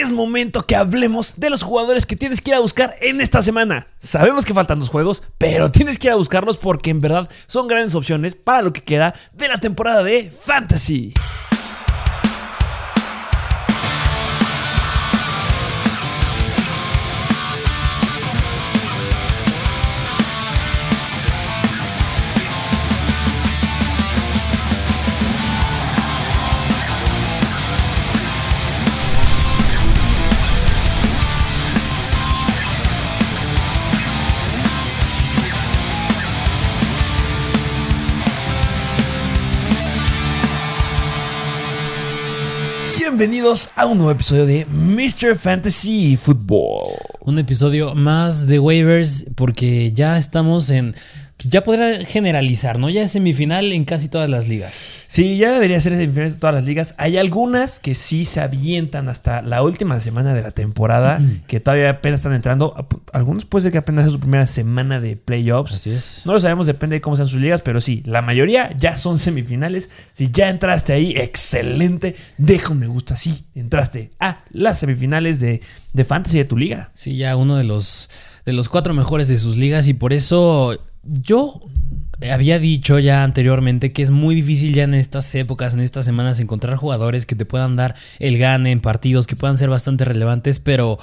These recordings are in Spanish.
es momento que hablemos de los jugadores que tienes que ir a buscar en esta semana. Sabemos que faltan dos juegos, pero tienes que ir a buscarlos porque en verdad son grandes opciones para lo que queda de la temporada de Fantasy. Bienvenidos a un nuevo episodio de Mr. Fantasy Football. Un episodio más de waivers porque ya estamos en ya podrá generalizar, ¿no? Ya es semifinal en casi todas las ligas. Sí, ya debería ser semifinal en todas las ligas. Hay algunas que sí se avientan hasta la última semana de la temporada, que todavía apenas están entrando. Algunos puede ser que apenas es su primera semana de playoffs. Así es. No lo sabemos, depende de cómo sean sus ligas, pero sí, la mayoría ya son semifinales. Si ya entraste ahí, excelente. Deja un me gusta. Sí, entraste a las semifinales de, de fantasy de tu liga. Sí, ya uno de los, de los cuatro mejores de sus ligas y por eso yo había dicho ya anteriormente que es muy difícil ya en estas épocas, en estas semanas, encontrar jugadores que te puedan dar el gane en partidos, que puedan ser bastante relevantes, pero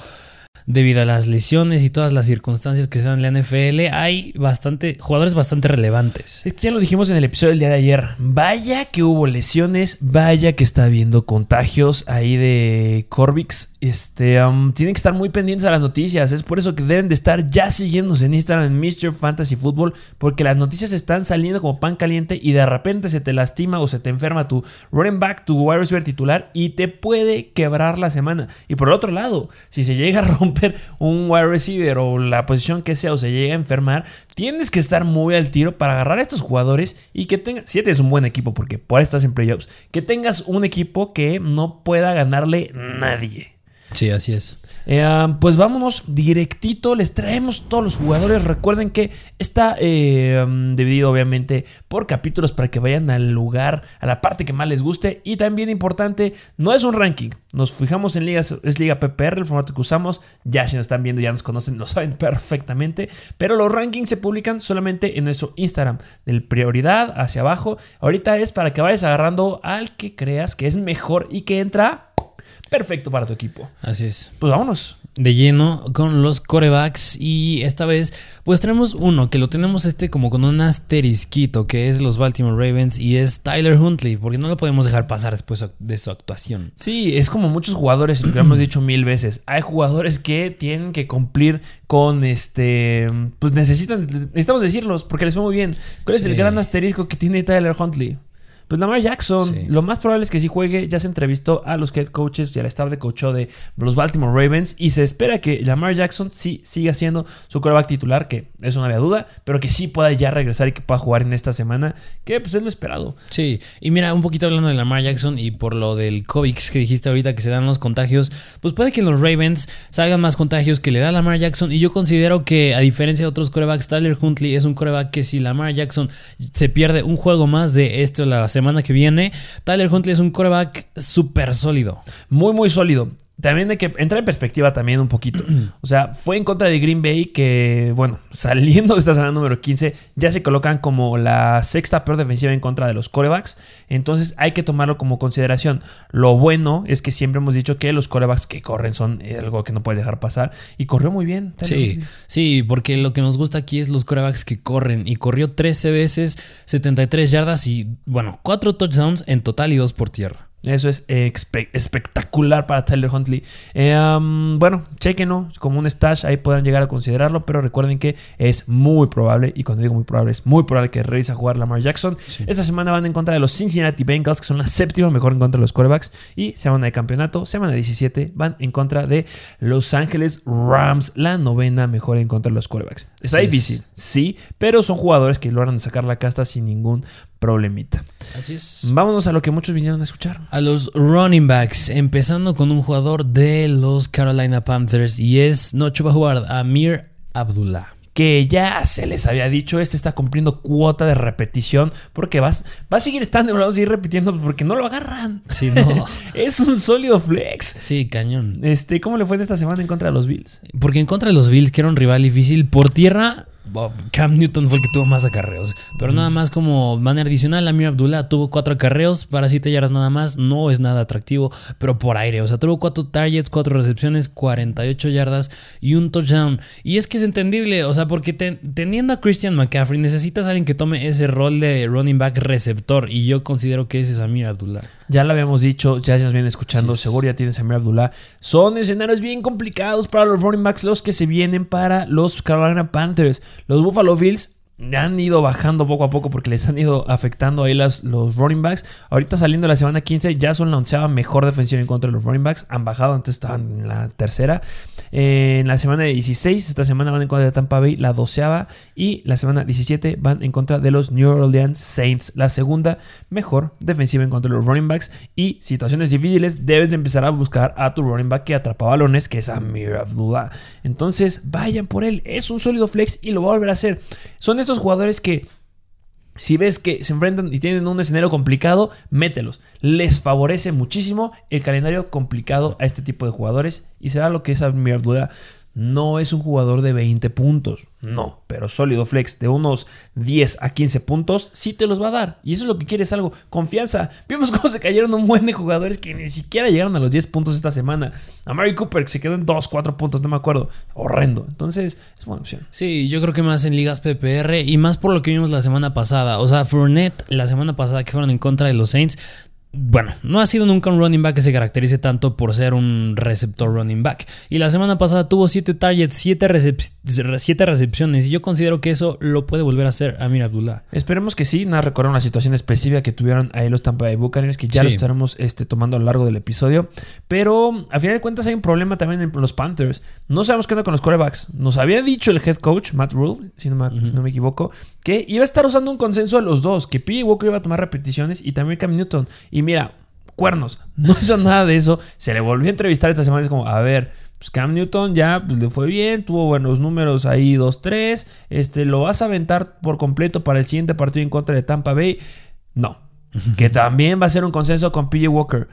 debido a las lesiones y todas las circunstancias que se dan en la NFL, hay bastante jugadores bastante relevantes. Es que ya lo dijimos en el episodio del día de ayer. Vaya que hubo lesiones, vaya que está habiendo contagios ahí de Corvix. Este, tienen que estar muy pendientes a las noticias. Es por eso que deben de estar ya siguiéndose en Instagram en Mr. Fantasy Football, porque las noticias están saliendo como pan caliente y de repente se te lastima o se te enferma tu running back, tu wide receiver titular y te puede quebrar la semana. Y por el otro lado, si se llega a romper un wide receiver o la posición que sea o se llega a enfermar, tienes que estar muy al tiro para agarrar a estos jugadores y que tengas, si es un buen equipo, porque por ahí estás en playoffs, que tengas un equipo que no pueda ganarle nadie. Sí, así es. Eh, pues vámonos directito, les traemos todos los jugadores. Recuerden que está eh, dividido obviamente por capítulos para que vayan al lugar, a la parte que más les guste. Y también importante, no es un ranking. Nos fijamos en ligas, es Liga PPR, el formato que usamos. Ya si nos están viendo, ya nos conocen, lo saben perfectamente. Pero los rankings se publican solamente en nuestro Instagram, del prioridad hacia abajo. Ahorita es para que vayas agarrando al que creas que es mejor y que entra perfecto para tu equipo. Así es. Pues vámonos. De lleno con los corebacks y esta vez pues tenemos uno que lo tenemos este como con un asterisquito que es los Baltimore Ravens y es Tyler Huntley porque no lo podemos dejar pasar después de su actuación. Sí, es como muchos jugadores, lo hemos dicho mil veces, hay jugadores que tienen que cumplir con este, pues necesitan, necesitamos decirlos porque les fue muy bien. ¿Cuál es el gran asterisco que tiene Tyler Huntley? Pues Lamar Jackson, lo más probable es que sí juegue. Ya se entrevistó a los head coaches y al staff de coach de los Baltimore Ravens. Y se espera que Lamar Jackson sí siga siendo su quarterback titular, que eso no había duda, pero que sí pueda ya regresar y que pueda jugar en esta semana, que pues es lo esperado. Sí, y mira, un poquito hablando de Lamar Jackson y por lo del COVID que dijiste ahorita que se dan los contagios, pues puede que los Ravens salgan más contagios que le da Lamar Jackson. Y yo considero que, a diferencia de otros corebacks, Tyler Huntley es un coreback que si Lamar Jackson se pierde un juego más de esto la semana semana que viene. Tyler Huntley es un coreback súper sólido. Muy, muy sólido también hay que entrar en perspectiva también un poquito. O sea, fue en contra de Green Bay que, bueno, saliendo de esta semana número 15, ya se colocan como la sexta peor defensiva en contra de los corebacks. Entonces hay que tomarlo como consideración. Lo bueno es que siempre hemos dicho que los corebacks que corren son algo que no puedes dejar pasar. Y corrió muy bien. Sí, sí, porque lo que nos gusta aquí es los corebacks que corren. Y corrió 13 veces, 73 yardas y, bueno, 4 touchdowns en total y 2 por tierra. Eso es espectacular para Tyler Huntley. Eh, bueno, chequenlo como un stash, ahí podrán llegar a considerarlo, pero recuerden que es muy probable, y cuando digo muy probable, es muy probable que regrese a jugar Lamar Jackson. Esta semana van en contra de los Cincinnati Bengals, que son la séptima mejor en contra de los quarterbacks, y semana de campeonato, semana 17, van en contra de Los Ángeles Rams, la novena mejor en contra de los quarterbacks. Está difícil, sí, pero son jugadores que logran sacar la casta sin ningún problemita. Así es. Vámonos a lo que muchos vinieron a escuchar. A los running backs, empezando con un jugador de los Carolina Panthers y es, no, va a jugar Amir Abdullah. que ya se les había dicho, este está cumpliendo cuota de repetición porque vas, va a seguir estando, vamos a seguir repitiendo porque no lo agarran. Sí, no. es un sólido flex. Sí, cañón. Este, ¿cómo le fue de esta semana en contra de los Bills? Porque en contra de los Bills, que era un rival difícil, por tierra Cam Newton fue el que tuvo más acarreos. Pero nada más como manera adicional, Amir Abdullah tuvo cuatro acarreos para 7 yardas nada más. No es nada atractivo, pero por aire. O sea, tuvo cuatro targets, cuatro recepciones, 48 yardas y un touchdown. Y es que es entendible, o sea, porque teniendo a Christian McCaffrey necesitas a alguien que tome ese rol de running back receptor. Y yo considero que ese es Amir Abdullah. Ya lo habíamos dicho, ya se nos vienen escuchando, seguro ya tienes a Amir Abdullah. Son escenarios bien complicados para los running backs, los que se vienen para los Carolina Panthers. Los Buffalo Bills han ido bajando poco a poco porque les han ido afectando ahí las, los running backs. Ahorita saliendo la semana 15 ya son la onceava mejor defensiva en contra de los running backs. Han bajado, antes estaban en la tercera. en la semana 16, esta semana van en contra de Tampa Bay, la doceava. Y la semana 17 van en contra de los New Orleans Saints, la segunda mejor defensiva en contra de los running backs. Y situaciones difíciles, debes de empezar a buscar a tu running back que atrapa balones, que es Amir Abdullah. Entonces vayan por él, es un sólido flex y lo va a volver a hacer. Son estos jugadores que si ves que se enfrentan y tienen un escenario complicado, mételos. Les favorece muchísimo el calendario complicado a este tipo de jugadores y será lo que es Abdullah no es un jugador de 20 puntos, no, pero sólido flex de unos 10 a 15 puntos sí te los va a dar. Y eso es lo que quieres, algo, confianza. Vimos cómo se cayeron un buen de jugadores que ni siquiera llegaron a los 10 puntos esta semana. A Mary Cooper que se quedó en 2, 4 puntos, no me acuerdo. Horrendo. Entonces, es buena opción. Sí, yo creo que más en ligas PPR y más por lo que vimos la semana pasada. O sea, Fournette la semana pasada que fueron en contra de los Saints bueno, no ha sido nunca un running back que se caracterice tanto por ser un receptor running back. Y la semana pasada tuvo 7 targets, 7 recepciones. Y yo considero que eso lo puede volver a hacer Amir Abdullah. Esperemos que sí. Nada, recordar una situación específica que tuvieron ahí los Tampa Bay Buccaneers, que ya lo estaremos este, tomando a lo largo del episodio. Pero a final de cuentas hay un problema también en los Panthers. No sabemos qué onda con los quarterbacks. Nos había dicho el head coach, Matt Rule, si no me, equivoco, que iba a estar usando un consenso de los dos. Que P. Walker iba a tomar repeticiones y también Cam Newton. Y mira, cuernos. No hizo nada de eso. Se le volvió a entrevistar esta semana. Es como, a ver, pues Cam Newton ya pues, le fue bien, tuvo buenos números ahí 2-3. Este, ¿Lo vas a aventar por completo para el siguiente partido en contra de Tampa Bay? No. que también va a ser un consenso con PJ Walker.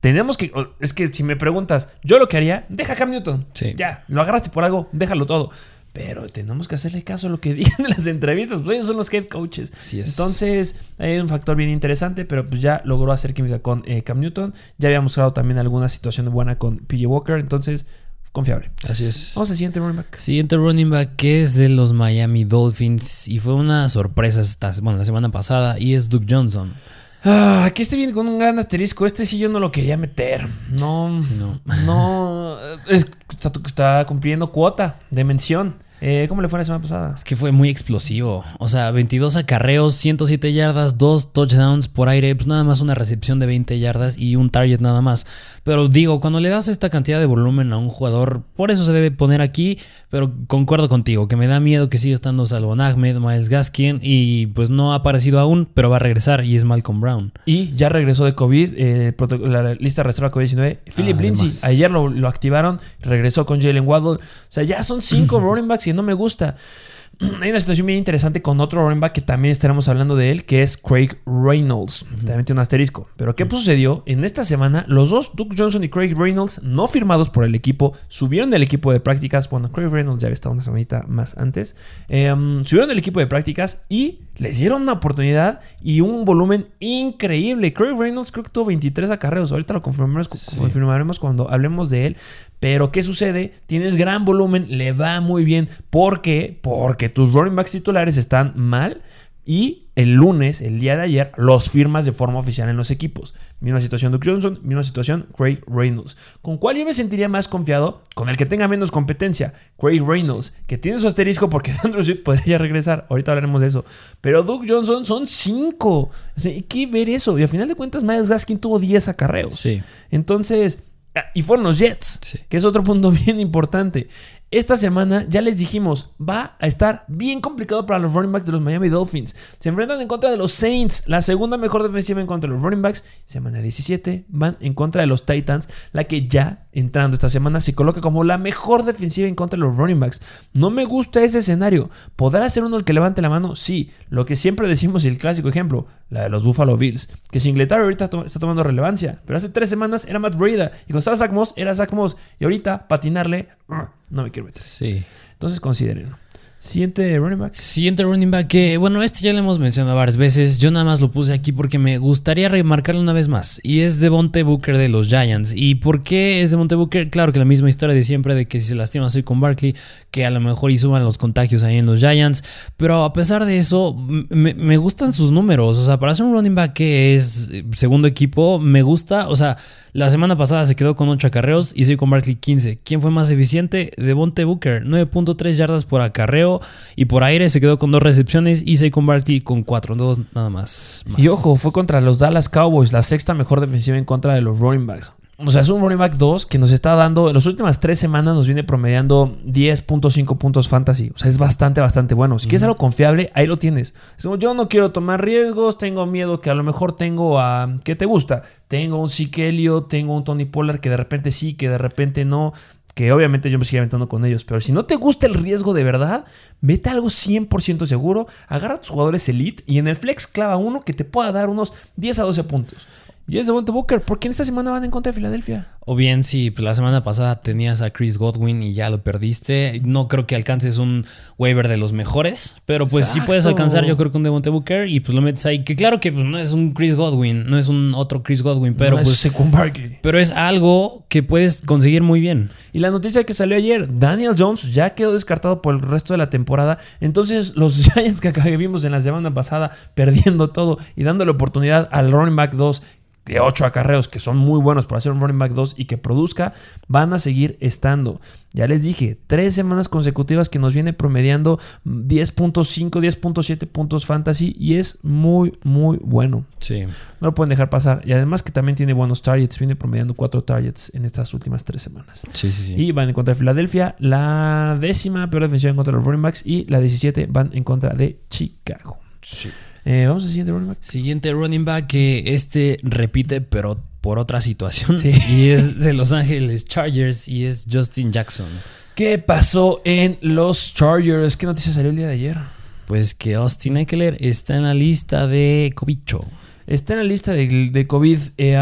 Tenemos que. Es que si me preguntas, yo lo que haría, deja a Cam Newton. Ya, lo agarraste por algo, déjalo todo. Pero tenemos que hacerle caso a lo que digan en las entrevistas, pues ellos son los head coaches. Entonces, hay un factor bien interesante, pero pues ya logró hacer química con eh, Cam Newton. Ya había mostrado también alguna situación buena con PJ Walker, entonces confiable. Así es. Vamos al siguiente running back. Siguiente running back que es de los Miami Dolphins y fue una sorpresa esta, bueno, la semana pasada y es Duke Johnson. Ah, aquí este viene con un gran asterisco. Este sí yo no lo quería meter. No, no, no. está, está, cumpliendo cuota de mención. Eh, ¿Cómo le fue la semana pasada? Es que fue muy explosivo. O sea, 22 acarreos, 107 yardas, 2 touchdowns por aire, pues nada más una recepción de 20 yardas y un target nada más. Pero digo, cuando le das esta cantidad de volumen a un jugador, por eso se debe poner aquí, pero concuerdo contigo, que me da miedo que siga estando Salvon Ahmed, Miles Gaskin, y pues no ha aparecido aún, pero va a regresar y es Malcolm Brown. Y ya regresó de COVID, eh, la lista reserva COVID-19. Philip Lindsay, ayer lo, lo, activaron, regresó con Jalen Waddle. O sea, ya son cinco running backs y no me gusta. Hay una situación bien interesante con otro running back que también estaremos hablando de él, que es Craig Reynolds. También tiene un asterisco. Pero ¿qué sucedió? En esta semana, los dos, Duke Johnson y Craig Reynolds, no firmados por el equipo, subieron del equipo de prácticas. Bueno, Craig Reynolds ya había estado una semanita más antes. Em, subieron del equipo de prácticas y les dieron una oportunidad y un volumen increíble. Craig Reynolds creo que tuvo 23 acarreos. Ahorita lo confirmaremos, confirmaremos cuando hablemos de él. Pero ¿qué sucede? Tienes gran volumen, le va muy bien. ¿Por qué? Porque tus running backs titulares están mal y el lunes, el día de ayer, los firmas de forma oficial en los equipos. Misma situación Duke Johnson, misma situación Craig Reynolds. ¿Con cuál yo me sentiría más confiado? Con el que tenga menos competencia. Craig Reynolds, que tiene su asterisco porque Andrew Swift podría regresar. Ahorita hablaremos de eso. Pero Duke Johnson son 5. hay que ver eso. Y a final de cuentas, Miles Gaskin tuvo 10 acarreos. Sí. Entonces, y fueron los Jets, que es otro punto bien importante. Esta semana ya les dijimos, va a estar bien complicado para los running backs de los Miami Dolphins. Se enfrentan en contra de los Saints, la segunda mejor defensiva en contra de los running backs. Semana 17 van en contra de los Titans, la que ya entrando esta semana se coloca como la mejor defensiva en contra de los running backs. No me gusta ese escenario. ¿Podrá ser uno el que levante la mano? Sí. Lo que siempre decimos y el clásico ejemplo, la de los Buffalo Bills, que Singletary ahorita está tomando relevancia, pero hace tres semanas era Matt Breda y cuando estaba Zach Moss era Zach Moss y ahorita patinarle, no me quiero Sí. Entonces considérenlo. Siguiente running back. Siguiente running back que, bueno, este ya lo hemos mencionado varias veces. Yo nada más lo puse aquí porque me gustaría remarcarlo una vez más. Y es Devonte Booker de los Giants. ¿Y por qué es Devonte Booker? Claro que la misma historia de siempre de que si se lastima soy con Barkley, que a lo mejor y suban los contagios ahí en los Giants. Pero a pesar de eso, me, gustan sus números. O sea, para ser un running back que es segundo equipo, me gusta. O sea, la semana pasada se quedó con 8 acarreos y soy con Barkley 15. ¿Quién fue más eficiente? Devonte Booker, 9.3 yardas por acarreo y por aire se quedó con 2 recepciones y con Barkley con 4, dos nada más, más. Y ojo, fue contra los Dallas Cowboys, la sexta mejor defensiva en contra de los running backs. O sea, es un running back 2 que nos está dando, en las últimas tres semanas nos viene promediando 10.5 puntos fantasy. O sea, es bastante, bastante bueno. Si quieres algo confiable, ahí lo tienes. yo no quiero tomar riesgos, tengo miedo que a lo mejor tengo a... ¿Qué te gusta? Tengo un Sikelio, tengo un Tony Pollard que de repente sí, que de repente no que obviamente yo me sigo aventando con ellos, pero si no te gusta el riesgo de verdad, vete a algo 100% seguro, agarra a tus jugadores elite y en el flex clava uno que te pueda dar unos 10 a 12 puntos. Y es Devonta Booker. ¿Por qué en esta semana van en contra de Filadelfia? O bien, si pues, la semana pasada tenías a Chris Godwin y ya lo perdiste. No creo que alcances un waiver de los mejores. Pero pues sí puedes alcanzar, yo creo, con Devonta Booker. Y pues lo metes ahí. Que claro que pues, no es un Chris Godwin. No es un otro Chris Godwin. Pero pues. Barkley. Pero es algo que puedes conseguir muy bien. Y la noticia que salió ayer: Daniel Jones ya quedó descartado por el resto de la temporada. Entonces, los Giants que vimos en la semana pasada perdiendo todo y dando la oportunidad al running back 2 de 8 acarreos que son muy buenos para hacer un running back 2 y que produzca, van a seguir estando. Ya les dije, tres semanas consecutivas que nos viene promediando 10.5, 10.7 puntos fantasy y es muy, muy bueno. Sí. No lo pueden dejar pasar. Y además que también tiene buenos targets, viene promediando 4 targets en estas últimas tres semanas. Sí, sí, sí. Y van en contra de Filadelfia, la décima peor defensiva en contra de los running backs y la 17 van en contra de Chicago. Sí. Eh, vamos al siguiente running back. Siguiente running back que este repite, pero por otra situación. Y es de Los Ángeles Chargers y es Justin Jackson. ¿Qué pasó en los Chargers? ¿Qué noticia salió el día de ayer? Pues que Austin Eckler está en la lista de Cobicho. Está en la lista de, COVID. Eh,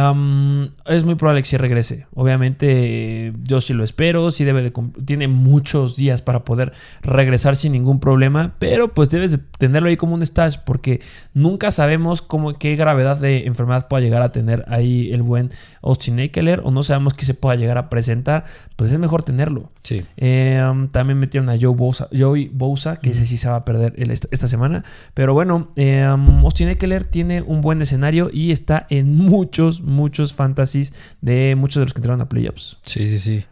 es muy probable que sí regrese. Obviamente, yo sí lo espero. Sí debe de, tiene muchos días para poder regresar sin ningún problema. Pero pues debes de tenerlo ahí como un stash. Porque nunca sabemos cómo, qué gravedad de enfermedad pueda llegar a tener ahí el buen Austin Eckler. O no sabemos qué se pueda llegar a presentar. Pues es mejor tenerlo. Sí. Eh, también metieron a Joe Bosa, Joey Bosa. Que ese sí se va a perder esta, semana. Pero bueno, eh, Austin Eckler tiene un buen escenario y está en muchos, muchos fantasies de muchos de los que entraron a playoffs. Sí, sí, sí.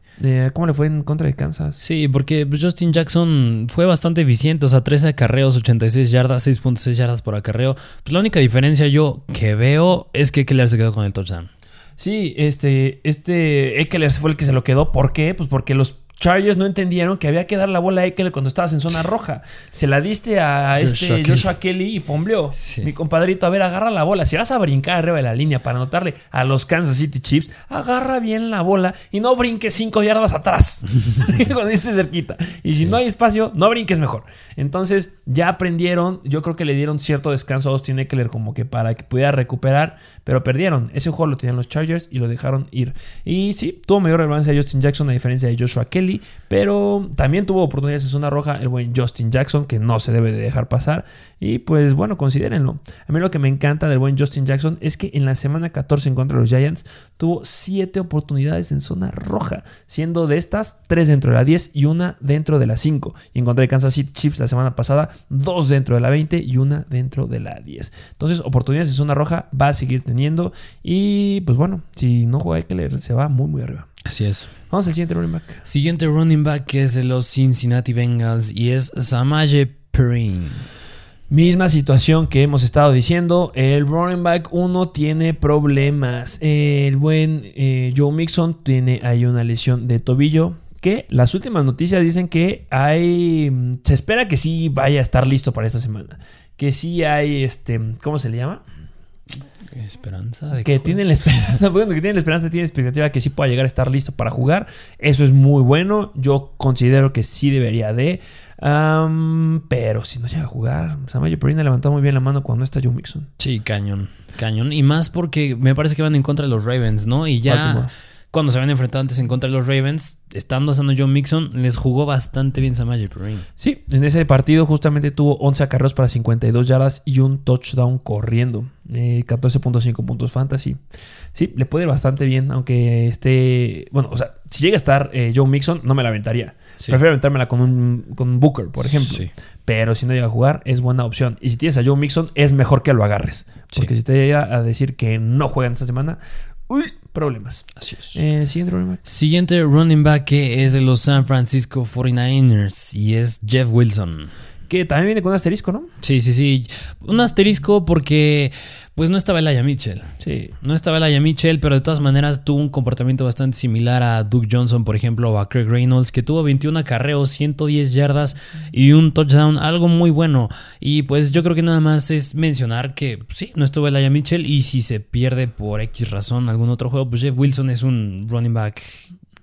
¿Cómo le fue en contra de Kansas? Sí, porque Justin Jackson fue bastante eficiente, o sea, 13 acarreos, 86 yardas, 6.6 yardas por acarreo. Pues la única diferencia yo que veo es que Eckler se quedó con el touchdown. Sí, este, este Eckler fue el que se lo quedó. ¿Por qué? Pues porque los Chargers no entendieron que había que dar la bola a Eckler cuando estabas en zona roja. Se la diste a este Joshua, Kelly. y fombleó. Mi compadrito, a ver, agarra la bola. Si vas a brincar arriba de la línea para anotarle a los Kansas City Chiefs, agarra bien la bola y no brinques cinco yardas atrás cuando estés cerquita. Y si no hay espacio, no brinques mejor. Entonces, ya aprendieron. Yo creo que le dieron cierto descanso a Austin Eckler como que para que pudiera recuperar, pero perdieron. Ese juego lo tenían los Chargers y lo dejaron ir. Y sí, tuvo mayor relevancia Justin Jackson a diferencia de Joshua Kelly pero también tuvo oportunidades en zona roja el buen Justin Jackson, que no se debe de dejar pasar. Y pues bueno, considérenlo. A mí lo que me encanta del buen Justin Jackson es que en la semana 14 en contra de los Giants tuvo 7 oportunidades en zona roja, siendo de estas 3 dentro de la 10 y una dentro de la 5. Y en contra de Kansas City Chiefs la semana pasada, 2 dentro de la 20 y una dentro de la 10. Entonces, oportunidades en zona roja va a seguir teniendo. Y pues bueno, si no juega Eckler, se va muy, muy arriba. Así es. Vamos al siguiente running back. Siguiente running back que es de los Cincinnati Bengals y es Samaje Perrine. Misma situación que hemos estado diciendo. El running back 1 tiene problemas. El buen eh, Joe Mixon tiene ahí una lesión de tobillo que las últimas noticias dicen que hay. Se espera que sí vaya a estar listo para esta semana. Que sí hay este. ¿Cómo se le llama? Esperanza de que tienen la esperanza, bueno, que tienen la esperanza, tienen expectativa que sí pueda llegar a estar listo para jugar. Eso es muy bueno. Yo considero que sí debería de. Pero si no llega a jugar, Samayo Perina levantó muy bien la mano cuando no está Joe Mixon. Sí, cañón, cañón. Y más porque me parece que van en contra de los Ravens, ¿no? Y ya Baltimore. Cuando se van enfrentando antes en contra de los Ravens, estando usando John Mixon, les jugó bastante bien Samaje. Sí, en ese partido justamente tuvo 11 acarreos para 52 yardas y un touchdown corriendo. Eh, 14.5 puntos fantasy. Sí, le puede ir bastante bien, aunque esté. Bueno, o sea, si llega a estar eh, Joe Mixon, no me la aventaría. Sí. Prefiero aventármela con un, con un Booker, por ejemplo. Sí. Pero si no llega a jugar, es buena opción. Y si tienes a Joe Mixon, es mejor que lo agarres. Porque si te llega a decir que no juegan esta semana, uy, problemas. Así es. Eh, siguiente running back. Siguiente running back que es de los San Francisco 49ers y es Jeff Wilson. Que también viene con un asterisco, ¿no? Sí, sí, sí. Un asterisco porque pues no estaba Elijah Mitchell. Sí. No estaba Elijah Mitchell, pero de todas maneras tuvo un comportamiento bastante similar a Duke Johnson, por ejemplo, o a Craig Reynolds, que tuvo 21 acarreos, 110 yardas y un touchdown, algo muy bueno. Y pues yo creo que nada más es mencionar que pues, sí, no estuvo Elijah Mitchell y si se pierde por X razón algún otro juego, pues Jeff Wilson es un running back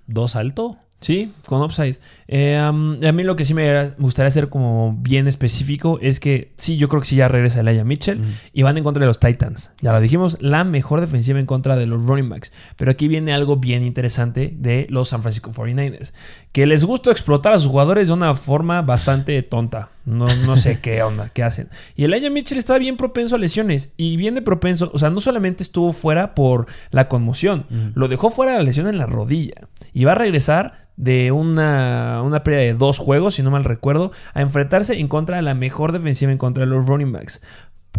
2 alto. Sí, con upside. Eh, um, a mí lo que sí me gustaría hacer como bien específico es que sí, yo creo que sí ya regresa Elijah Mitchell y van en contra de los Titans. Ya lo dijimos, la mejor defensiva en contra de los running backs. Pero aquí viene algo bien interesante de los San Francisco 49ers, que les gusta explotar a sus jugadores de una forma bastante tonta. No, no sé qué onda, qué hacen. Y Elijah Mitchell está bien propenso a lesiones y viene propenso, o sea, no solamente estuvo fuera por la conmoción, lo dejó fuera de la lesión en la rodilla y va a regresar de una, una pérdida de dos juegos, si no mal recuerdo, a enfrentarse en contra de la mejor defensiva en contra de los running backs.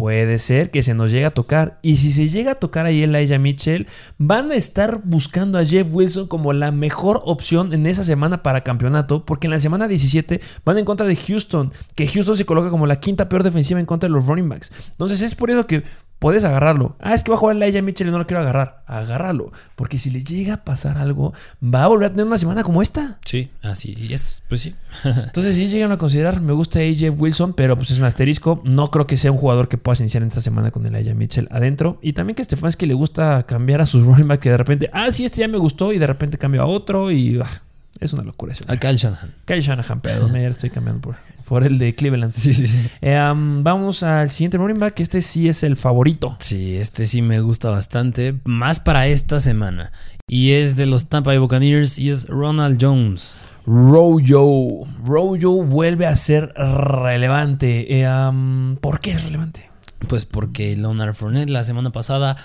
Puede ser que se nos llegue a tocar. Y si se llega a tocar ahí Elijah Mitchell, van a estar buscando a Jeff Wilson como la mejor opción en esa semana para campeonato. Porque en la semana 17 van en contra de Houston. Que Houston se coloca como la quinta peor defensiva en contra de los running backs. Entonces es por eso que puedes agarrarlo. Ah, es que va a jugar Elijah Mitchell y no lo quiero agarrar. Agárralo. Porque si le llega a pasar algo, va a volver a tener una semana como esta. Sí, así es, pues sí. Entonces, si llegan a considerar, me gusta AJ Wilson, pero pues es un asterisco. No creo que sea un jugador que puedas iniciar en esta semana con Elijah Mitchell adentro. Y también que Stefanski le gusta cambiar a sus running back que de repente, ah, sí, este ya me gustó y de repente cambio a otro y ah, es una locura. Eso. A Kyle Shanahan. Kyle Shanahan, pero me estoy cambiando por, por el de Cleveland. Sí, sí, sí. Eh, um, vamos al siguiente running back. Este sí es el favorito. Sí, este sí me gusta bastante, más para esta semana. Y es de los Tampa Bay Buccaneers y es Ronald Jones. Rojo. Rojo vuelve a ser relevante. Eh, um, ¿Por qué es relevante? Pues porque Leonard Fournette la semana pasada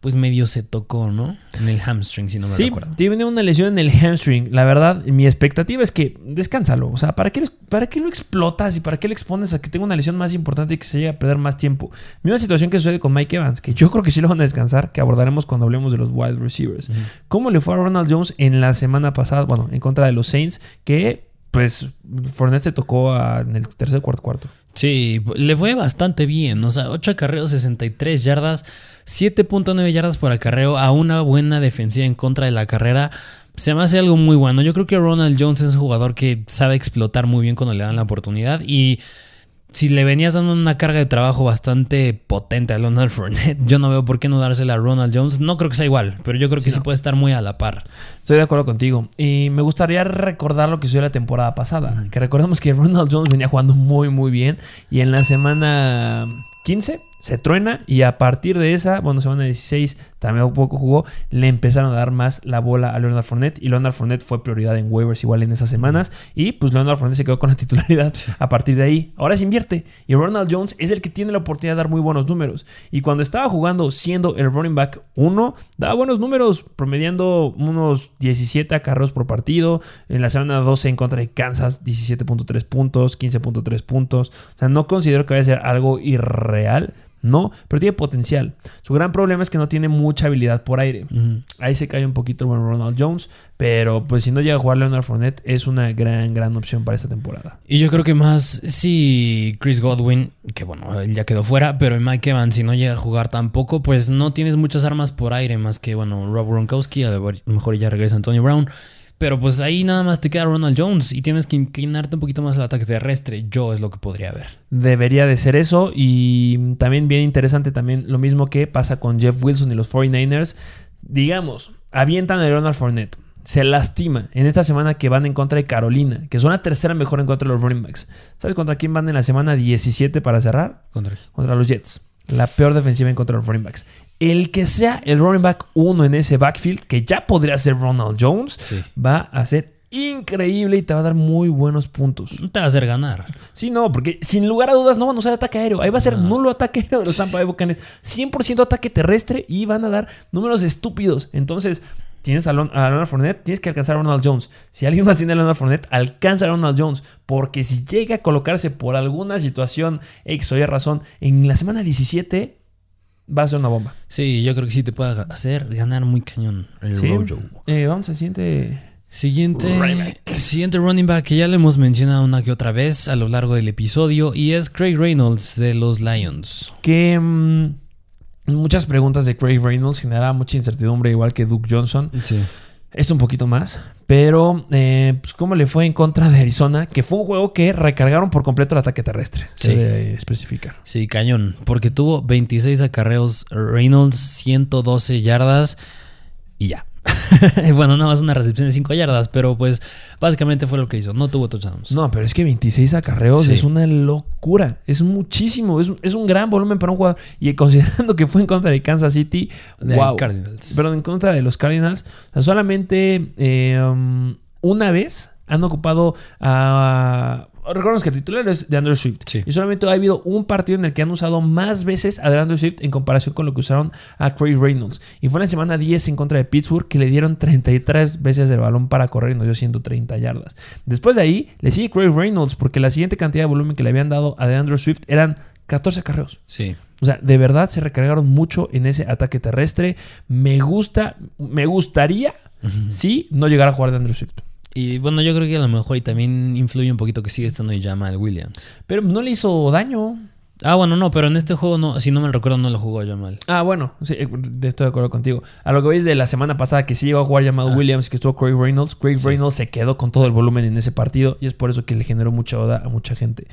pues medio se tocó, ¿no? En el hamstring, si no me sí, recuerdo. tiene una lesión en el hamstring. La verdad, mi expectativa es que descánsalo. O sea, ¿para qué, lo, ¿para qué lo explotas y para qué le expones a que tenga una lesión más importante y que se llegue a perder más tiempo? Misma situación que sucede con Mike Evans, que yo creo que sí lo van a descansar, que abordaremos cuando hablemos de los wide receivers. ¿Cómo le fue a Ronald Jones en la semana pasada? Bueno, en contra de los Saints, que pues Fournette se tocó a- en el tercer cuarto cuarto. Sí, le fue bastante bien. O sea, 8 acarreos, 63 yardas, 7.9 yardas por acarreo a una buena defensiva en contra de la carrera. Se me hace algo muy bueno. Yo creo que Ronald Jones es un jugador que sabe explotar muy bien cuando le dan la oportunidad. Y si le venías dando una carga de trabajo bastante potente a Leonard Fournette, yo no veo por qué no dársela a Ronald Jones. No creo que sea igual, pero yo creo que sí, no. puede estar muy a la par. Estoy de acuerdo contigo. Y me gustaría recordar lo que sucedió la temporada pasada. Que recordamos que Ronald Jones venía jugando muy, muy bien. Y en la semana 15 se truena. Y a partir de esa, bueno, semana 16 también poco jugó. Le empezaron a dar más la bola a Leonard Fournette. Y Leonard Fournette fue prioridad en waivers igual en esas semanas. Y pues Leonard Fournette se quedó con la titularidad a partir de ahí. Ahora se invierte. Y Ronald Jones es el que tiene la oportunidad de dar muy buenos números. Y cuando estaba jugando siendo el running back 1, daba buenos números, promediando unos 17 acarreos por partido. En la semana 12 en contra de Kansas, 17.3 puntos, 15.3 puntos. O sea, no considero que vaya a ser algo irreal. No, pero tiene potencial. Su gran problema es que no tiene mucha habilidad por aire. Ahí se cae un poquito el Ronald Jones. Pero pues si no llega a jugar Leonard Fournette, es una gran, gran opción para esta temporada. Y yo creo que más si Chris Godwin, que bueno, él ya quedó fuera, pero Mike Evans, si no llega a jugar tampoco, pues no tienes muchas armas por aire más que, bueno, Rob Gronkowski, a lo mejor ya regresa Antonio Brown. Pero pues ahí nada más te queda Ronald Jones y tienes que inclinarte un poquito más al ataque terrestre. Yo es lo que podría ver. Debería de ser eso. Y también bien interesante también lo mismo que pasa con Jeff Wilson y los 49ers. Digamos, avientan a Ronald Fournette. Se lastima en esta semana que van en contra de Carolina, que son la tercera mejor en contra de los running backs. ¿Sabes contra quién van en la semana 17 para cerrar? Contra, contra los Jets. La peor defensiva en contra de los running backs. El que sea el running back 1 en ese backfield, que ya podría ser Ronald Jones, Sí. va a ser increíble y te va a dar muy buenos puntos. No te va a hacer ganar. Sí, no, porque sin lugar a dudas no van a usar ataque aéreo. Ahí va a ser nulo ataque aéreo de los Tampa Bay Buccaneers. 100% ataque terrestre y van a dar números estúpidos. Entonces, tienes a, Lon- a Leonard Fournette, tienes que alcanzar a Ronald Jones. Si alguien más tiene a Leonard Fournette, alcanza a Ronald Jones. Porque si llega a colocarse por alguna situación X o Y razón en la semana 17, va a ser una bomba. Sí, yo creo que sí te puede hacer ganar muy cañón el Sí. Rojo. Eh, vamos al siguiente. Siguiente, siguiente running back que ya le hemos mencionado una que otra vez a lo largo del episodio y es Craig Reynolds de los Lions. Que mm, muchas preguntas de Craig Reynolds generaba mucha incertidumbre, igual que Duke Johnson. Sí. Esto un poquito más. Pero, eh, pues, ¿cómo le fue en contra de Arizona? Que fue un juego que recargaron por completo el ataque terrestre. Se Sí. especificar. Sí, cañón, porque tuvo 26 acarreos Reynolds, 112 yardas y ya. bueno, nada más una recepción de 5 yardas, pero pues básicamente fue lo que hizo. No tuvo touchdowns. No, pero es que 26 acarreos Sí. es una locura. Es muchísimo. Es, un- es un gran volumen para un jugador. Y considerando que fue en contra de Kansas City, De wow. Cardinals. Perdón, en contra de los Cardinals. o sea, solamente eh, um, una vez han ocupado a. Recordemos que el titular es de Andrew Swift. Sí. Y solamente ha habido un partido en el que han usado más veces a Andrew Swift en comparación con lo que usaron a Craig Reynolds. Y fue en la semana 10 en contra de Pittsburgh que le dieron 33 veces el balón para correr y nos dio 130 yardas. Después de ahí le sigue Craig Reynolds porque la siguiente cantidad de volumen que le habían dado a Andrew Swift eran 14 carreos. Sí. O sea, de verdad se recargaron mucho en ese ataque terrestre. Me gusta, me gustaría, sí, no llegar a jugar de Andrew Swift. Y bueno, yo creo que a lo mejor y también influye un poquito que sigue estando ahí Jamal Williams. Pero no le hizo daño. Ah, bueno, no, pero en este juego no, si no me recuerdo, no lo jugó Jamal. Ah, bueno, sí, eh, estoy de acuerdo contigo. A lo que veis de la semana pasada que sí llegó a jugar Jamal Williams, que estuvo Craig Reynolds. Craig Reynolds se quedó con todo el volumen en ese partido y es por eso que le generó mucha oda a mucha gente.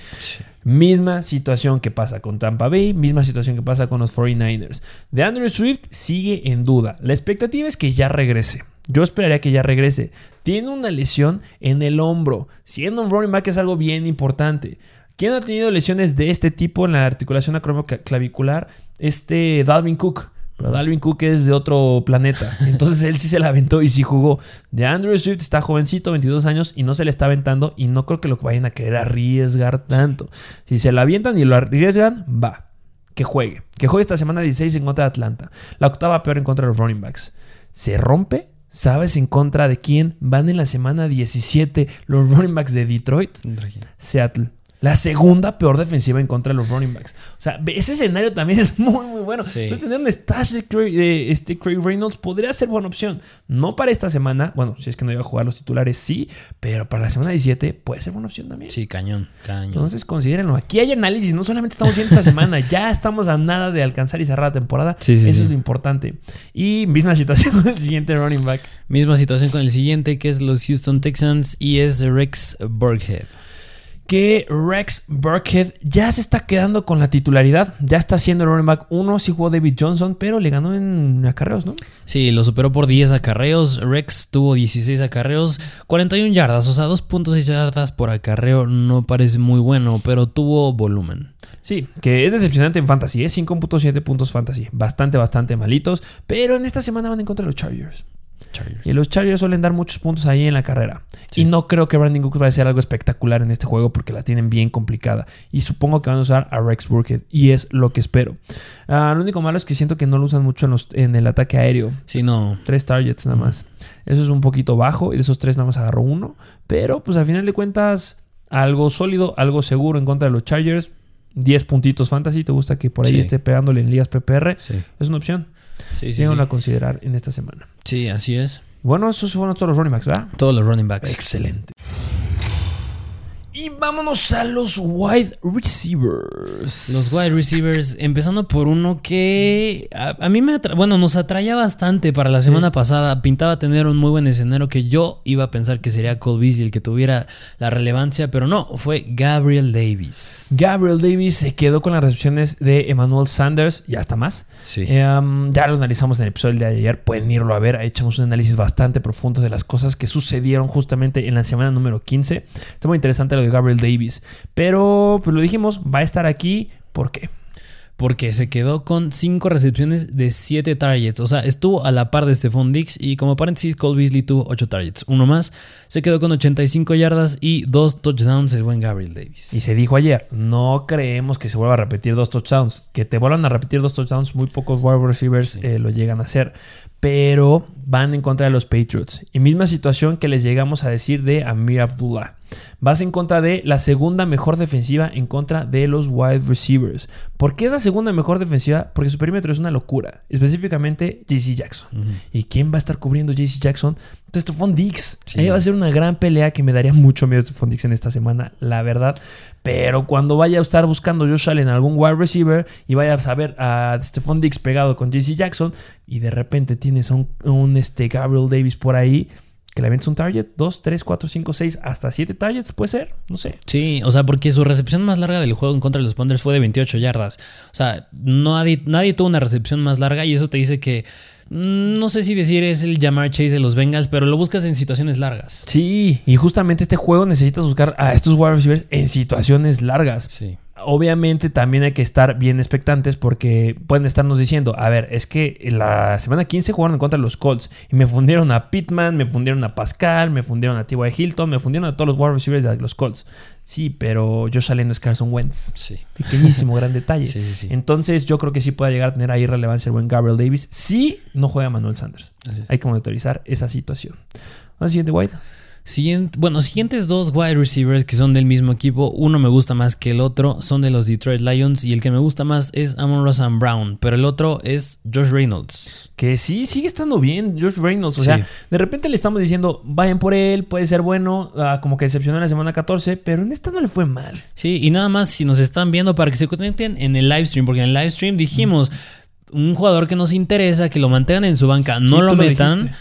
Misma situación que pasa con Tampa Bay, misma situación que pasa con los 49ers. De Andrew Swift sigue en duda. La expectativa es que ya regrese. Yo esperaría que ya regrese. Tiene una lesión en el hombro. Siendo un running back es algo bien importante. ¿Quién ha tenido lesiones de este tipo en la articulación acromioclavicular? Este Dalvin Cook. Pero Dalvin Cook es de otro planeta. Entonces él sí se la aventó y sí jugó. De Andrew Swift está jovencito, 22 años, y no se le está aventando. Y no creo que lo vayan a querer arriesgar tanto. Si se la avientan y lo arriesgan, va. Que juegue. Que juegue esta semana 16 en contra de Atlanta. La octava peor en contra de los running backs. Se rompe. ¿Sabes en contra de quién? Van en la semana 17 los running backs de Detroit. Seattle. La segunda peor defensiva en contra de los running backs. O sea, ese escenario también es muy, muy bueno. Sí. Entonces, tener un stash de Craig, de este Craig Reynolds podría ser buena opción. No para esta semana. Bueno, si es que no iba a jugar los titulares, sí. Pero para la semana 17 puede ser buena opción también. Sí, cañón, cañón. Entonces, considérenlo. Aquí hay análisis. No solamente estamos viendo esta semana, ya estamos a nada de alcanzar y cerrar la temporada. Sí, sí, Eso es lo importante. Y misma situación con el siguiente running back. Misma situación con el siguiente, que es los Houston Texans, y es Rex Burkhead. Que Rex Burkhead ya se está quedando con la titularidad. Ya está siendo el running back 1. Sí jugó David Johnson, pero le ganó en acarreos, ¿no? Sí, lo superó por 10 acarreos. Rex tuvo 16 acarreos, 41 yardas, o sea, 2.6 yardas por acarreo no parece muy bueno, pero tuvo volumen. Sí, que es decepcionante en fantasy. Es 5.7 puntos fantasy. Bastante, bastante malitos. Pero en esta semana van en contra de los Chargers. Y los Chargers suelen dar muchos puntos ahí en la carrera. Sí. Y no creo que Brandon Cooks vaya a hacer algo espectacular en este juego porque la tienen bien complicada. Y supongo que van a usar a Rex Burkhead. Y es lo que espero. Ah, lo único malo es que siento que no lo usan mucho en, los- en el ataque aéreo. Sí, no. Tres targets nada más. Eso es un poquito bajo. Y de esos tres nada más agarró uno. Pero pues al final de cuentas, algo sólido, algo seguro en contra de los Chargers. 10 puntitos fantasy. ¿Te gusta que por ahí Sí. esté pegándole en ligas PPR? Sí, Es una opción. Sí, sí. Lléganlo Sí, a considerar en esta semana. Sí, así es. Bueno, esos fueron todos los running backs, ¿verdad? Todos los running backs. Excelente. Y vámonos a los wide receivers. Los wide receivers, empezando por uno que a, a mí me bueno, nos atraía bastante para la semana pasada. Pintaba tener un muy buen escenario que yo iba a pensar que sería Cole Beasley el que tuviera la relevancia, pero no, fue Gabriel Davis. Gabriel Davis se quedó con las recepciones de Emmanuel Sanders y hasta más. Sí. Um, ya lo analizamos en el episodio de ayer. Pueden irlo a ver. Ahí echamos un análisis bastante profundo de las cosas que sucedieron justamente en la semana número 15. Está muy interesante lo de Gabriel Davis. Pero, pues lo dijimos, va a estar aquí. ¿Por qué? Porque se quedó con 5 recepciones de 7 targets. O sea, estuvo a la par de Stephon Dix. Y como paréntesis, Cole Beasley tuvo 8 targets. Uno más. Se quedó con 85 yardas y 2 touchdowns el buen Gabriel Davis. Y se dijo ayer, no creemos que se vuelva a repetir dos touchdowns. Que te vuelvan a repetir dos touchdowns, muy pocos wide receivers eh, lo llegan a hacer. Pero van en contra de los Patriots. Y misma situación que les llegamos a decir de Amir Abdullah. Vas en contra de la segunda mejor defensiva en contra de los wide receivers. ¿Por qué es la segunda mejor defensiva? Porque su perímetro es una locura. Específicamente JC Jackson. ¿Y quién va a estar cubriendo JC Jackson? Entonces, Stephon Dix. Sí. Ahí va a ser una gran pelea que me daría mucho miedo Stephon Dix en esta semana, la verdad. Pero cuando vaya a estar buscando Josh Allen algún wide receiver y vaya a saber a Stephon Dix pegado con JC Jackson y de repente tienes un, un, este, Gabriel Davis por ahí que le avientes un target, 2, 3, 4, 5, 6, hasta 7 targets, puede ser, no sé. Sí, o sea, porque su recepción más larga del juego en contra de los Panthers fue de 28 yardas. O sea, nadie, nadie tuvo una recepción más larga y eso te dice que no sé si decir es el Jamar Chase de los Bengals, pero lo buscas en situaciones largas. Sí, y justamente este juego necesitas buscar a estos wide receivers en situaciones largas. Sí. Obviamente también hay que estar bien expectantes porque pueden estarnos diciendo, a ver, es que la semana 15 jugaron en contra de los Colts y me fundieron a Pittman, me fundieron a Pascal, me fundieron a T.Y. Hilton, me fundieron a todos los wide receivers de los Colts. Sí, pero Josh Allen es Carson Wentz. Sí. Pequeñísimo, gran detalle. Sí, sí, sí. Entonces yo creo que sí puede llegar a tener ahí relevancia el buen Gabriel Davis si no juega Manuel Sanders. Hay que monitorizar esa situación. Al siguiente, White. Siguiente, bueno, siguientes dos wide receivers que son del mismo equipo, uno me gusta más que el otro, son de los Detroit Lions y el que me gusta más es Amon Rosan Brown, pero el otro es Josh Reynolds. Que sí, sigue estando bien Josh Reynolds. O Sí. sea, de repente le estamos diciendo, vayan por él, puede ser bueno, ah, como que decepcionó en la semana 14, pero en esta no le fue mal. Sí, y nada más si nos están viendo para que se conecten en el live stream, porque en el live stream dijimos, un jugador que nos interesa, que lo mantengan en su banca, no lo metan,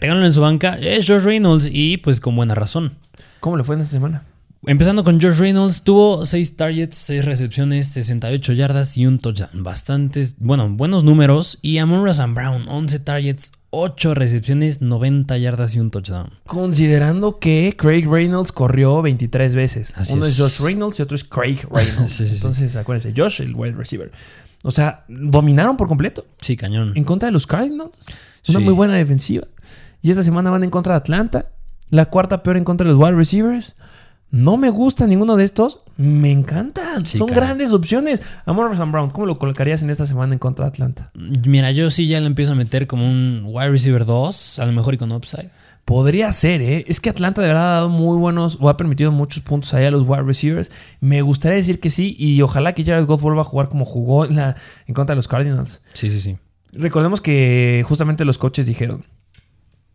ténganlo en su banca, es Josh Reynolds y pues con buena razón. ¿Cómo le fue en esta semana? Empezando con Josh Reynolds, tuvo 6 targets, 6 recepciones, 68 yardas y un touchdown. Bastantes, bueno, buenos números. Y Amon Razan Brown, 11 targets, 8 recepciones, 90 yardas y un touchdown. Considerando que Craig Reynolds corrió 23 veces. Así Uno es. es. Josh Reynolds y otro es Craig Reynolds. Sí, sí, sí. Entonces, acuérdense, Josh, el wide receiver. O sea, dominaron por completo Sí, cañón. en contra de los Cardinals. Una Sí. muy buena defensiva. Y esta semana van en contra de Atlanta. La cuarta peor en contra de los wide receivers. No me gusta ninguno de estos. Me encantan. Sí, Son cara. grandes opciones. Amor Sam Brown, ¿cómo lo colocarías en esta semana en contra de Atlanta? Mira, yo sí ya lo empiezo a meter como un wide receiver 2, a lo mejor y con upside. Podría ser, ¿eh? Es que Atlanta de verdad ha dado muy buenos o ha permitido muchos puntos ahí a los wide receivers. Me gustaría decir que sí y ojalá que Jared Goff vuelva a jugar como jugó en, la, en contra de los Cardinals. Sí, sí, sí. Recordemos que justamente los coaches dijeron,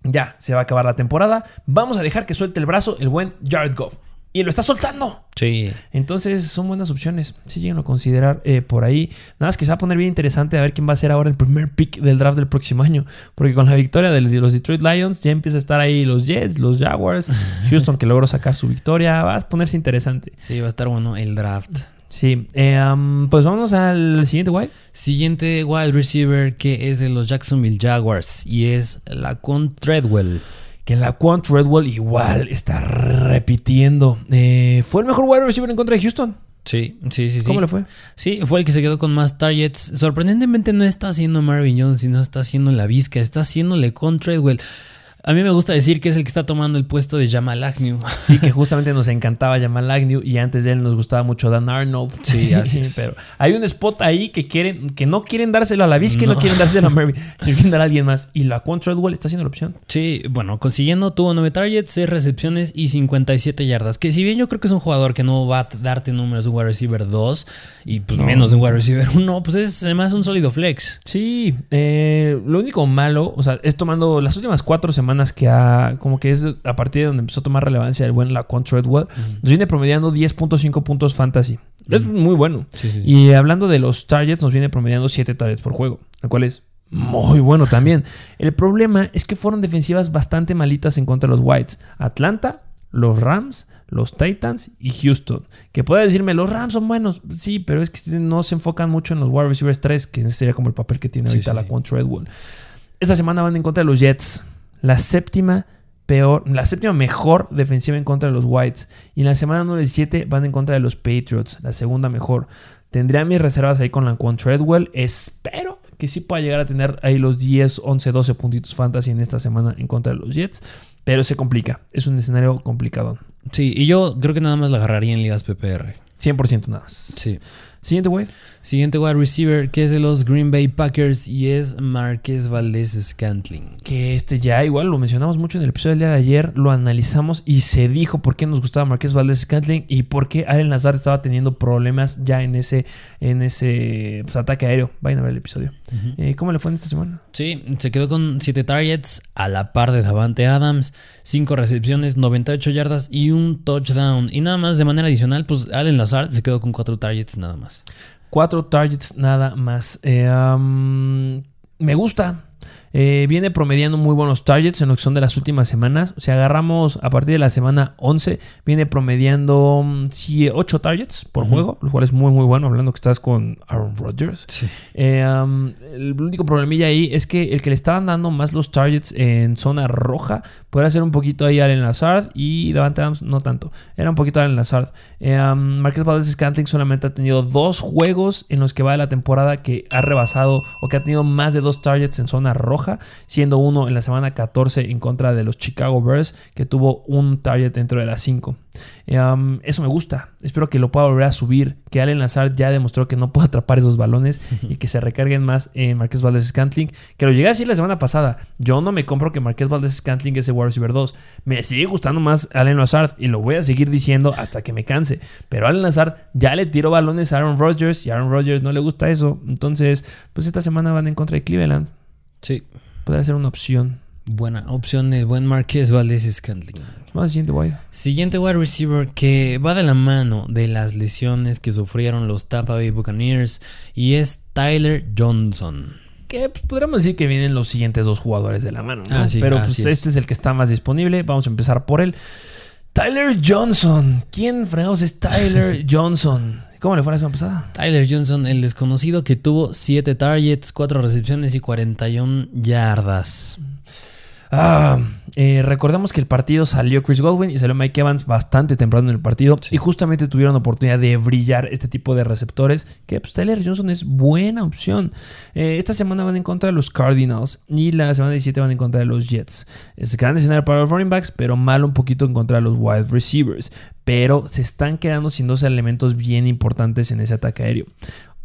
ya, se va a acabar la temporada, vamos a dejar que suelte el brazo el buen Jared Goff. Y lo está soltando. Sí. Entonces son buenas opciones. Si llegan a considerar eh, por ahí. Nada más que se va a poner bien interesante a ver quién va a ser ahora el primer pick del draft del próximo año. Porque con la victoria de los Detroit Lions ya empieza a estar ahí los Jets, los Jaguars, Houston que logró sacar su victoria. Va a ponerse interesante. Sí, va a estar bueno el draft. Sí. eh, um, pues vámonos al siguiente, guay. Siguiente wide receiver que es de los Jacksonville Jaguars y es Laquan Treadwell. Que la Quant Redwell igual está repitiendo. Eh, fue el mejor wide receiver en contra de Houston. Sí, sí, sí, sí. ¿Cómo le fue? Sí, fue el que se quedó con más targets. Sorprendentemente no está haciendo Marvin Jones, sino está haciendo la Vizca, está haciéndole con Treadwell. A mí me gusta decir que es el que está tomando el puesto de Jamal Agnew. Sí, que justamente nos encantaba Jamal Agnew y antes de él nos gustaba mucho Dan Arnold. Sí, así es. Pero hay un spot ahí que quieren, que no quieren dárselo a la Vizca y no No. quieren dárselo a Mervyn, sino quieren dar a alguien más. Y la Treadwell está haciendo la opción. Sí, bueno, consiguiendo tuvo 9 targets, 6 recepciones y 57 yardas. Que si bien yo creo que es un jugador que no va a darte números de un wide receiver 2 y pues No. menos de un wide receiver 1, pues es además un sólido flex. Sí, eh, lo único malo, o sea, es tomando las últimas cuatro semanas semanas que ha, como que es a partir de donde empezó a tomar relevancia el buen Laquan Treadwell, nos viene promediando 10.5 puntos fantasy. Es muy bueno. Sí, sí, sí. Y hablando de los targets, nos viene promediando 7 targets por juego, lo cual es muy bueno también. El problema es que fueron defensivas bastante malitas en contra de los Whites. Atlanta, los Rams, los Titans y Houston. Que puede decirme, los Rams son buenos. Sí, pero es que no se enfocan mucho en los wide receivers 3, que sería como el papel que tiene ahorita sí, la sí. contra Redwood. Esta semana van en contra de los Jets. La séptima peor, la séptima mejor defensiva en contra de los Whites. Y en la semana número 17 van en contra de los Patriots, la segunda mejor. Tendría mis reservas ahí con la con Treadwell. Espero que sí pueda llegar a tener ahí los 10, 11, 12 puntitos fantasy en esta semana en contra de los Jets. Pero se complica. Es un escenario complicado. Sí, y yo creo que nada más la agarraría en ligas PPR. 100% nada más. Sí. Siguiente, güey. Siguiente wide receiver, que es de los Green Bay Packers y es Marqués Valdés Scantling. Que este ya igual lo mencionamos mucho en el episodio del día de ayer, lo analizamos y se dijo por qué nos gustaba Marqués Valdés Scantling y por qué Allen Lazard estaba teniendo problemas ya en ese, en ese pues, ataque aéreo. Vayan a ver el episodio. Eh, ¿Cómo le fue en esta semana? Sí, se quedó con 7 targets a la par de Davante Adams, 5 recepciones, 98 yardas y un touchdown. Y nada más de manera adicional, pues Allen Lazard se quedó con 4 targets nada más. Cuatro targets nada más. Um, me gusta. Eh, viene promediando muy buenos targets en lo que son de las últimas semanas. O sea, agarramos a partir de la semana 11, viene promediando 8 targets por juego, lo cual es muy, muy bueno. Hablando que estás con Aaron Rodgers. Sí. Eh, um, el único problemilla ahí es que el que le estaban dando más los targets en zona roja podría ser un poquito ahí Allen Lazard y Davante Adams no tanto. Era un poquito Allen Lazard. Eh, um, Marqués Valdez Scantling solamente ha tenido dos juegos en los que va de la temporada que ha rebasado o que ha tenido más de dos targets en zona roja, siendo uno en la semana 14 en contra de los Chicago Bears que tuvo un target dentro de las 5. Eh, um, eso me gusta. Espero que lo pueda volver a subir. Que Allen Lazard ya demostró que no puede atrapar esos balones y que se recarguen más en Marqués Valdez Scantling. Que lo llegué a decir la semana pasada. Yo no me compro que Marqués Valdez Scantling es el wide receiver 2. Me sigue gustando más Allen Lazard y lo voy a seguir diciendo hasta que me canse. Pero Allen Lazard ya le tiró balones a Aaron Rodgers y Aaron Rodgers no le gusta eso. Entonces, pues esta semana van en contra de Cleveland. Sí. Podría ser una opción. Buena opción el buen Marqués Valdés Scantling. Vamos siguiente wide. Siguiente wide receiver que va de la mano de las lesiones que sufrieron los Tampa Bay Buccaneers y es Tyler Johnson. Que pues, podríamos decir que vienen los siguientes dos jugadores de la mano, ¿no? Ah, sí, Pero pues es. este es el que está más disponible. Vamos a empezar por él. Tyler Johnson. ¿Quién fregados es Tyler Johnson? ¿Cómo le fue la semana pasada? Tyler Johnson, el desconocido que tuvo 7 targets, 4 recepciones y 41 yardas. Ah, eh, recordemos que el partido salió Chris Godwin y salió Mike Evans bastante temprano en el partido Sí. y justamente tuvieron oportunidad de brillar este tipo de receptores que pues, Tyler Johnson es buena opción. Eh, esta semana van en contra de los Cardinals y la semana 17 van en contra de los Jets. Es gran escenario para los running backs, pero malo un poquito en contra de los wide receivers. Pero se están quedando sin dos elementos bien importantes en ese ataque aéreo.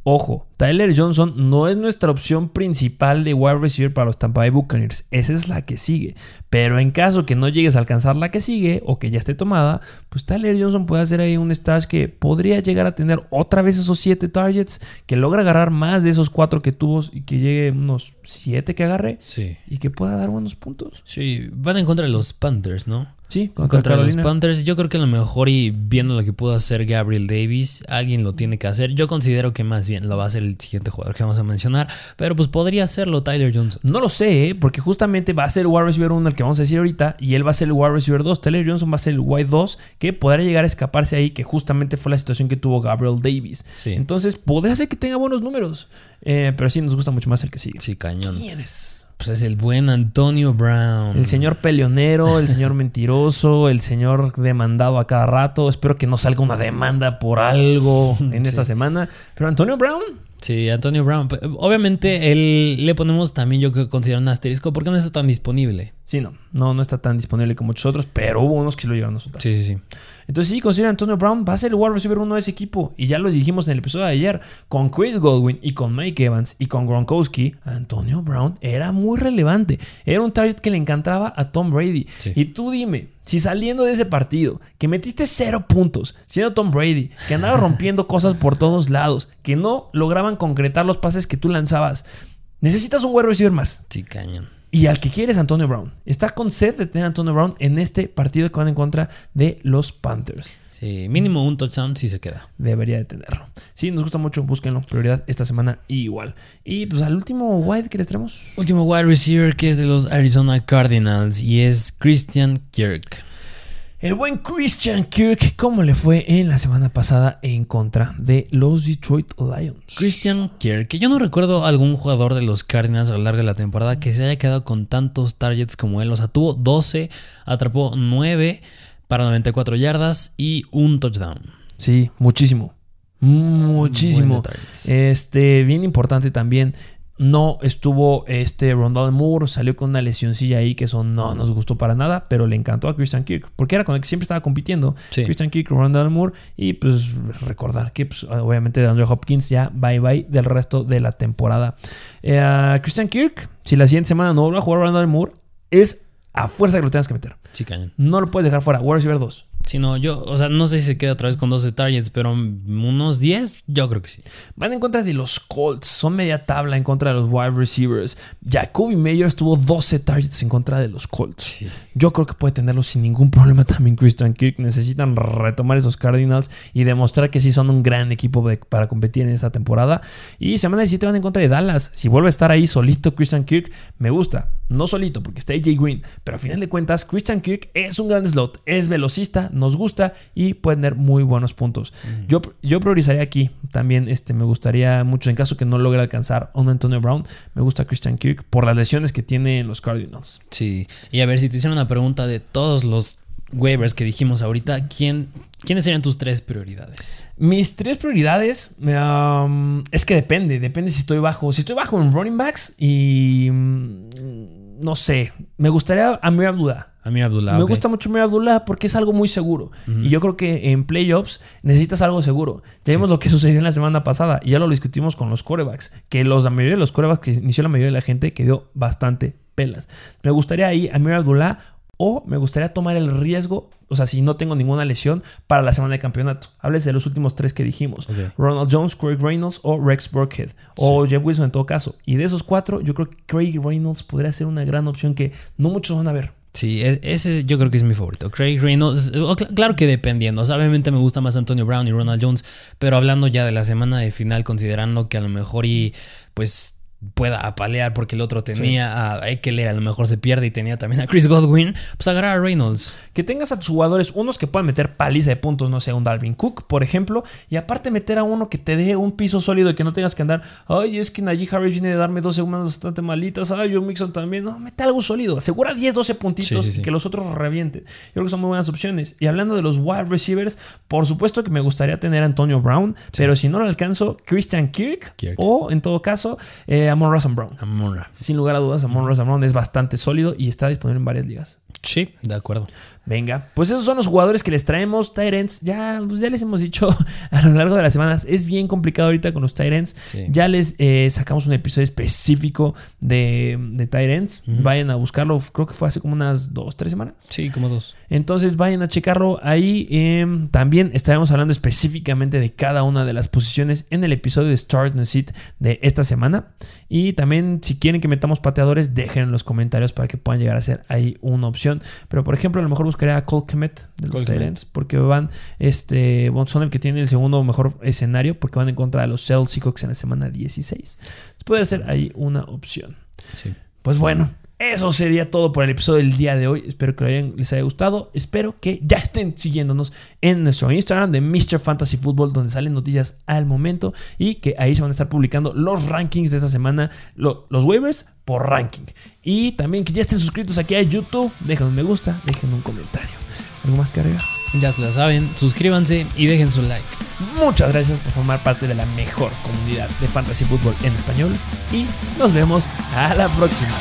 Ojo, Tyler Johnson no es nuestra opción principal de wide receiver para los Tampa Bay Buccaneers. Esa es la que sigue. Pero en caso que no llegues a alcanzar la que sigue o que ya esté tomada, pues Tyler Johnson puede hacer ahí un stash que podría llegar a tener otra vez esos 7 targets, que logra agarrar más de esos 4 que tuvo y que llegue unos 7 que agarre Sí. y que pueda dar buenos puntos. Sí, van en contra de los Panthers, ¿no? Sí, contra, Contra los. Panthers, yo creo que a lo mejor y viendo lo que pudo hacer Gabriel Davis, alguien lo tiene que hacer. Yo considero que más bien lo va a hacer el siguiente jugador que vamos a mencionar, pero pues podría hacerlo Tyler Johnson. No lo sé, ¿eh? porque justamente va a ser el wide receiver 1 el que vamos a decir ahorita y él va a ser el wide receiver 2. Tyler Johnson va a ser el wide 2 que podrá llegar a escaparse ahí, que justamente fue la situación que tuvo Gabriel Davis. Sí. Entonces, podría ser que tenga buenos números, eh, pero sí nos gusta mucho más el que sigue. Sí, cañón. ¿Quién es? Pues es el buen Antonio Brown. El señor peleonero, el señor mentiroso, el señor demandado a cada rato. Espero que no salga una demanda por algo en Sí. esta semana. Pero Antonio Brown, Sí, Antonio Brown. Obviamente, él le ponemos también, yo que considero un asterisco, porque no está tan disponible. sí, no, no, no está tan disponible como muchos otros, pero hubo unos que lo llegaron a soltar. Sí, sí, sí. Entonces sí, considera Antonio Brown va a ser el wide receiver uno de ese equipo. Y ya lo dijimos en el episodio de ayer. Con Chris Godwin y con Mike Evans y con Gronkowski, Antonio Brown era muy relevante. Era un target que le encantaba a Tom Brady. Sí. Y tú dime, si saliendo de ese partido, que metiste cero puntos, siendo Tom Brady, que andaba rompiendo cosas por todos lados, que no lograban concretar los pases que tú lanzabas, necesitas un wide receiver más. Sí, cañón. Y al que quiere es Antonio Brown. Está con sed de tener a Antonio Brown en este partido que van en contra de los Panthers. Sí, mínimo un touchdown si se queda. Debería de tenerlo. Sí, nos gusta mucho, búsquenlo. Prioridad esta semana igual. Y pues al último wide que les traemos. Último wide receiver que es de los Arizona Cardinals y es Christian Kirk. El buen Christian Kirk, ¿cómo le fue en la semana pasada en contra de los Detroit Lions? Christian Kirk, que yo no recuerdo algún jugador de los Cardinals a lo largo de la temporada que se haya quedado con tantos targets como él. O sea, tuvo 12, atrapó 9 para 94 yardas y un touchdown. Sí, muchísimo. Muchísimo. Este, bien importante también. No estuvo este Rondell Moore, salió con una lesioncilla ahí que eso no nos gustó para nada, pero le encantó a Christian Kirk, porque era con el que siempre estaba compitiendo. Christian Kirk, Rondell Moore, y pues recordar que pues, obviamente de Andrew Hopkins ya bye bye del resto de la temporada. Eh, Christian Kirk, si la siguiente semana no vuelve a jugar Rondell Moore, es a fuerza que lo tengas que meter. Sí, cañón. No lo puedes dejar fuera. Wide receiver 2. Si no, yo, o sea, no sé si se queda otra vez con 12 targets, pero unos 10, yo creo que sí. Van en contra de los Colts, son media tabla en contra de los wide receivers. Jacoby Meyers tuvo 12 targets en contra de los Colts. Yo creo que puede tenerlo sin ningún problema también Christian Kirk. Necesitan retomar esos Cardinals y demostrar que sí son un gran equipo para competir en esta temporada. Y semana 17 van en contra de Dallas. Si vuelve a estar ahí solito Christian Kirk, me gusta. No solito, porque está AJ Green, pero a final de cuentas, Christian Kirk es un gran slot, es velocista, nos gusta y puede tener muy buenos puntos. yo, yo priorizaría aquí también, este, me gustaría mucho, en caso que no logre alcanzar a un Antonio Brown, me gusta Christian Kirk por las lesiones que tiene en los Cardinals. Sí, y a ver si te hicieron una pregunta de todos los waivers que dijimos ahorita, ¿quién, ¿quiénes serían tus tres prioridades? Mis tres prioridades um, es que depende, depende si estoy bajo. Si estoy bajo en running backs y no sé, me gustaría Amir Abdullah. Amir Abdullah. Me gusta mucho Amir Abdullah porque es algo muy seguro. Y yo creo que en playoffs necesitas algo seguro. Ya vimos lo que sucedió en la semana pasada y ya lo discutimos con los corebacks. Que los, la mayoría de los corebacks que inició la mayoría de la gente quedó bastante pelas. Me gustaría ahí Amir Abdullah o me gustaría tomar el riesgo, o sea, si no tengo ninguna lesión, para la semana de campeonato. Hables de los últimos tres que dijimos. Ronald Jones, Craig Reynolds o Rex Burkhead. O Jeff Wilson en todo caso. Y de esos cuatro, yo creo que Craig Reynolds podría ser una gran opción que no muchos van a ver. Sí, e, ese yo creo que es mi favorito. Craig Reynolds, claro que dependiendo. obviamente me gusta más Antonio Brown y Ronald Jones, pero hablando ya de la semana de final, considerando que a lo mejor y pues pueda apalear porque el otro tenía a Eckler, a lo mejor se pierde y tenía también a Chris Godwin, pues agarrar a Reynolds. Que tengas a tus jugadores, unos que puedan meter paliza de puntos, no sé, un Dalvin Cook, por ejemplo, y aparte meter a uno que te dé un piso sólido y que no tengas que andar, ay, es que Najee Harris viene de darme dos semanas bastante malitas, ay, Joe Mixon también, no, mete algo sólido, asegura 10, 12 puntitos que los otros revienten. Yo creo que son muy buenas opciones. Y hablando de los wide receivers, por supuesto que me gustaría tener a Antonio Brown, pero si no lo alcanzo, Christian Kirk, o en todo caso, eh, Amon Russell Brown. Sin lugar a dudas, Amon Russell Brown es bastante sólido y está disponible en varias ligas. Sí, de acuerdo. Venga, pues esos son los jugadores que les traemos. Tyrants, ya, pues ya les hemos dicho a lo largo de las semanas, es bien complicado ahorita con los Tyrants. Ya les eh, sacamos un episodio específico de, de Tyrants. Vayan a buscarlo, creo que fue hace como unas dos, tres semanas. Sí, como dos. Entonces vayan a checarlo ahí. Em, también estaremos hablando específicamente de cada una de las posiciones en el episodio de Start and Sit de esta semana. Y también, si quieren que metamos pateadores, dejen en los comentarios para que puedan llegar a ser ahí una opción. Pero por ejemplo, a lo mejor buscaría a Cole Kemet de los Tyrants porque van, este, son el que tiene el segundo mejor escenario porque van en contra de los Seattle Seahawks en la semana 16. Puede ser ahí una opción. Pues bueno, eso sería todo por el episodio del día de hoy. Espero que les haya gustado. Espero que ya estén siguiéndonos en nuestro Instagram de Mr. Fantasy Football, donde salen noticias al momento y que ahí se van a estar publicando los rankings de esta semana, los waivers por ranking. Y también que ya estén suscritos aquí a YouTube. Dejen un me gusta, dejen un comentario. ¿Algo más que agregar? Ya se lo saben, suscríbanse y dejen su like. Muchas gracias por formar parte de la mejor comunidad de fantasy fútbol en español y nos vemos a la próxima.